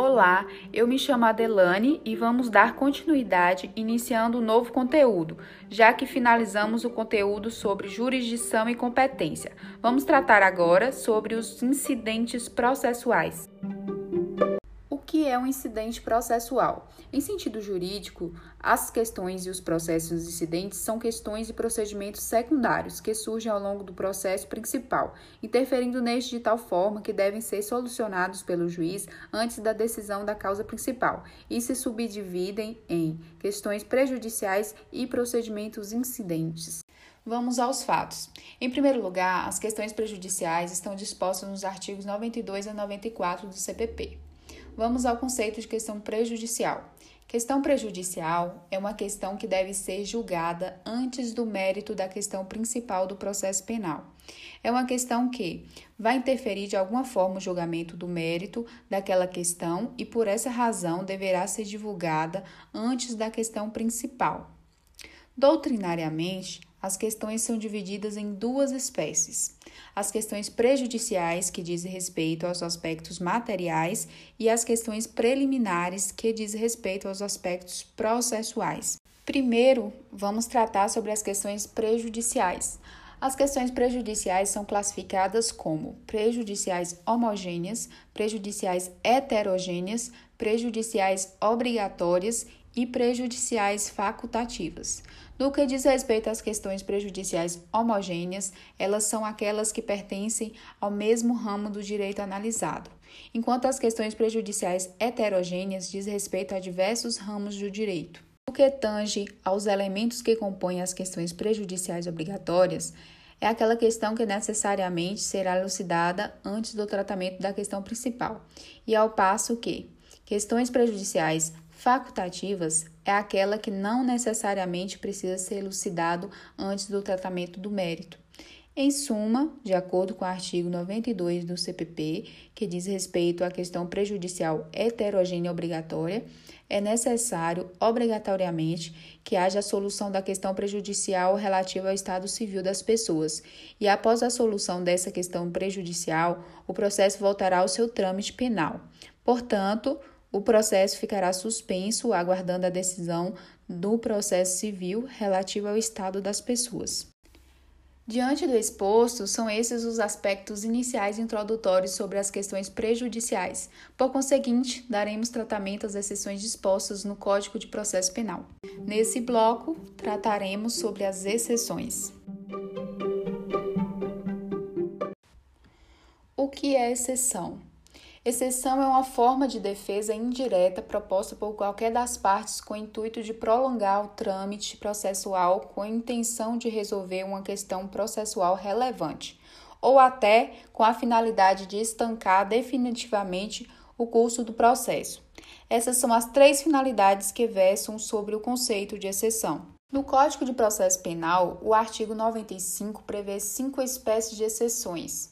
Olá, eu me chamo Adelane e vamos dar continuidade iniciando um novo conteúdo, já que finalizamos o conteúdo sobre jurisdição e competência. Vamos tratar agora sobre os incidentes processuais que é um incidente processual. Em sentido jurídico, as questões e os processos incidentes são questões e procedimentos secundários que surgem ao longo do processo principal, interferindo neste de tal forma que devem ser solucionados pelo juiz antes da decisão da causa principal e se subdividem em questões prejudiciais e procedimentos incidentes. Vamos aos fatos. Em primeiro lugar, as questões prejudiciais estão dispostas nos artigos 92 a 94 do CPP. Vamos ao conceito de questão prejudicial. Questão prejudicial é uma questão que deve ser julgada antes do mérito da questão principal do processo penal. É uma questão que vai interferir de alguma forma o julgamento do mérito daquela questão e, por essa razão, deverá ser divulgada antes da questão principal. Doutrinariamente, as questões são divididas em duas espécies: as questões prejudiciais, que dizem respeito aos aspectos materiais, e as questões preliminares, que dizem respeito aos aspectos processuais. Primeiro, vamos tratar sobre as questões prejudiciais. As questões prejudiciais são classificadas como prejudiciais homogêneas, prejudiciais heterogêneas, prejudiciais obrigatórias e prejudiciais facultativas. No que diz respeito às questões prejudiciais homogêneas, elas são aquelas que pertencem ao mesmo ramo do direito analisado, enquanto as questões prejudiciais heterogêneas diz respeito a diversos ramos do direito. O que tange aos elementos que compõem as questões prejudiciais obrigatórias, é aquela questão que necessariamente será elucidada antes do tratamento da questão principal, e ao passo que questões prejudiciais facultativas é aquela que não necessariamente precisa ser elucidado antes do tratamento do mérito. Em suma, de acordo com o artigo 92 do CPP, que diz respeito à questão prejudicial heterogênea obrigatória, é necessário, obrigatoriamente, que haja a solução da questão prejudicial relativa ao estado civil das pessoas, e após a solução dessa questão prejudicial, o processo voltará ao seu trâmite penal. Portanto, o processo ficará suspenso, aguardando a decisão do processo civil relativo ao estado das pessoas. Diante do exposto, são esses os aspectos iniciais introdutórios sobre as questões prejudiciais. Por conseguinte, daremos tratamento às exceções dispostas no Código de Processo Penal. Nesse bloco, trataremos sobre as exceções. O que é exceção? Exceção é uma forma de defesa indireta proposta por qualquer das partes com o intuito de prolongar o trâmite processual com a intenção de resolver uma questão processual relevante, ou até com a finalidade de estancar definitivamente o curso do processo. Essas são as três finalidades que versam sobre o conceito de exceção. No Código de Processo Penal, o artigo 95 prevê cinco espécies de exceções.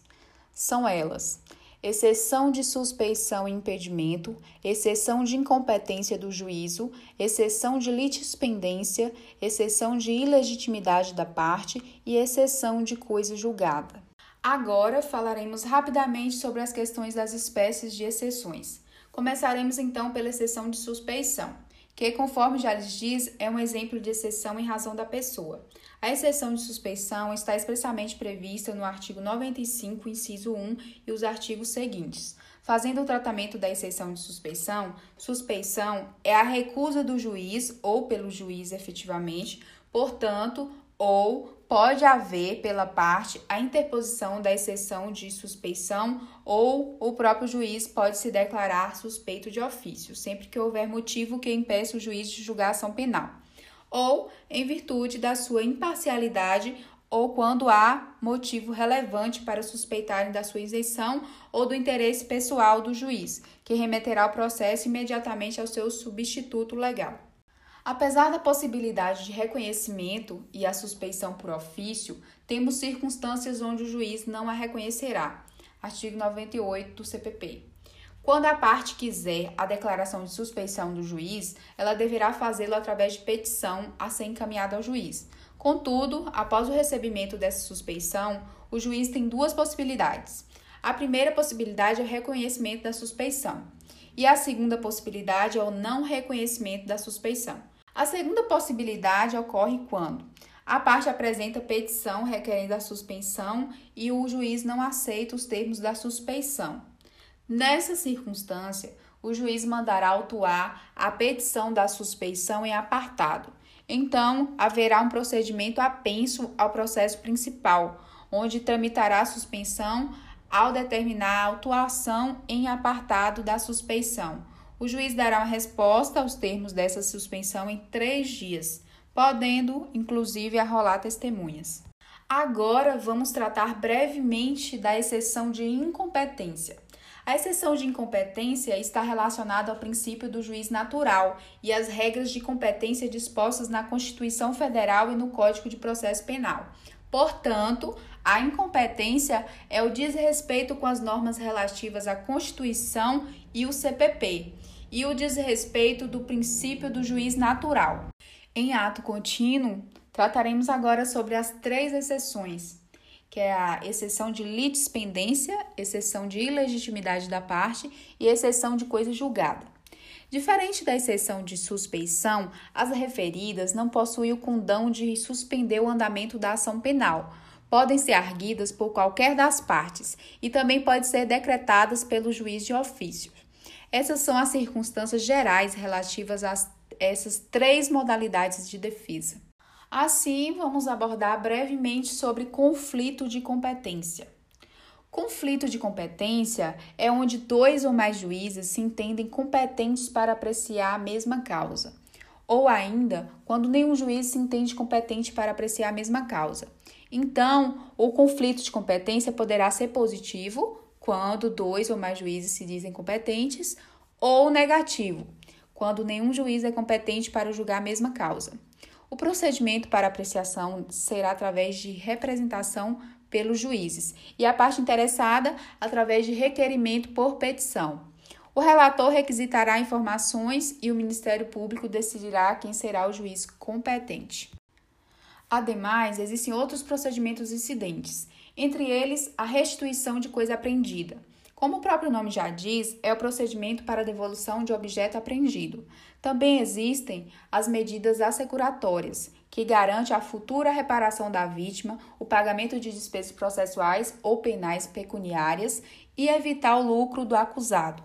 São elas: exceção de suspeição e impedimento, exceção de incompetência do juízo, exceção de litispendência, exceção de ilegitimidade da parte e exceção de coisa julgada. Agora falaremos rapidamente sobre as questões das espécies de exceções. Começaremos então pela exceção de suspeição que, conforme já lhes diz, é um exemplo de exceção em razão da pessoa. A exceção de suspeição está expressamente prevista no artigo 95, inciso 1 e os artigos seguintes. Fazendo o tratamento da exceção de suspeição, suspeição é a recusa do juiz ou pelo juiz efetivamente, portanto, ou pode haver pela parte a interposição da exceção de suspeição ou o próprio juiz pode se declarar suspeito de ofício, sempre que houver motivo que impeça o juiz de julgar ação penal, ou em virtude da sua imparcialidade ou quando há motivo relevante para suspeitarem da sua isenção ou do interesse pessoal do juiz, que remeterá o processo imediatamente ao seu substituto legal. Apesar da possibilidade de reconhecimento e a suspeição por ofício, temos circunstâncias onde o juiz não a reconhecerá. Artigo 98 do CPP. Quando a parte quiser a declaração de suspeição do juiz, ela deverá fazê-lo através de petição a ser encaminhada ao juiz. Contudo, após o recebimento dessa suspeição, o juiz tem duas possibilidades. A primeira possibilidade é o reconhecimento da suspeição E a segunda possibilidade é o não reconhecimento da suspeição. A segunda possibilidade ocorre quando a parte apresenta petição requerendo a suspensão e o juiz não aceita os termos da suspeição. Nessa circunstância, o juiz mandará autuar a petição da suspeição em apartado. Então, haverá um procedimento apenso ao processo principal, onde tramitará a suspensão ao determinar a autuação em apartado da suspeição. O juiz dará uma resposta aos termos dessa suspensão em três dias podendo inclusive arrolar testemunhas. Agora vamos tratar brevemente da exceção de incompetência. A exceção de incompetência está relacionada ao princípio do juiz natural e às regras de competência dispostas na Constituição Federal e no Código de Processo Penal. Portanto, a incompetência é o desrespeito com as normas relativas à Constituição e o CPP, e o desrespeito do princípio do juiz natural. Em ato contínuo, trataremos agora sobre as três exceções, que é a exceção de litispendência, exceção de ilegitimidade da parte e exceção de coisa julgada. Diferente da exceção de suspeição, as referidas não possuem o condão de suspender o andamento da ação penal. Podem ser arguidas por qualquer das partes e também podem ser decretadas pelo juiz de ofício. Essas são as circunstâncias gerais relativas às essas três modalidades de defesa. Assim, vamos abordar brevemente sobre conflito de competência. Conflito de competência é onde dois ou mais juízes se entendem competentes para apreciar a mesma causa, ou ainda quando nenhum juiz se entende competente para apreciar a mesma causa. Então, o conflito de competência poderá ser positivo, quando dois ou mais juízes se dizem competentes, ou negativo, quando nenhum juiz é competente para julgar a mesma causa. O procedimento para apreciação será através de representação pelos juízes e a parte interessada através de requerimento por petição. O relator requisitará informações e o Ministério Público decidirá quem será o juiz competente. Ademais, existem outros procedimentos incidentes, entre eles a restituição de coisa apreendida. Como o próprio nome já diz, é o procedimento para devolução de objeto apreendido. Também existem as medidas assecuratórias, que garante a futura reparação da vítima, o pagamento de despesas processuais ou penais pecuniárias e evitar o lucro do acusado.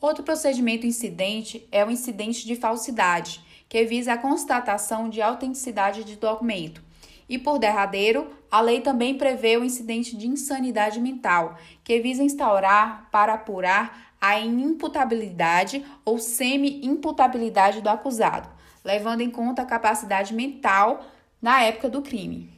Outro procedimento incidente é o incidente de falsidade, que visa a constatação de autenticidade de documento e, por derradeiro, a lei também prevê o incidente de insanidade mental, que visa instaurar para apurar a inimputabilidade ou semi-imputabilidade do acusado, levando em conta a capacidade mental na época do crime.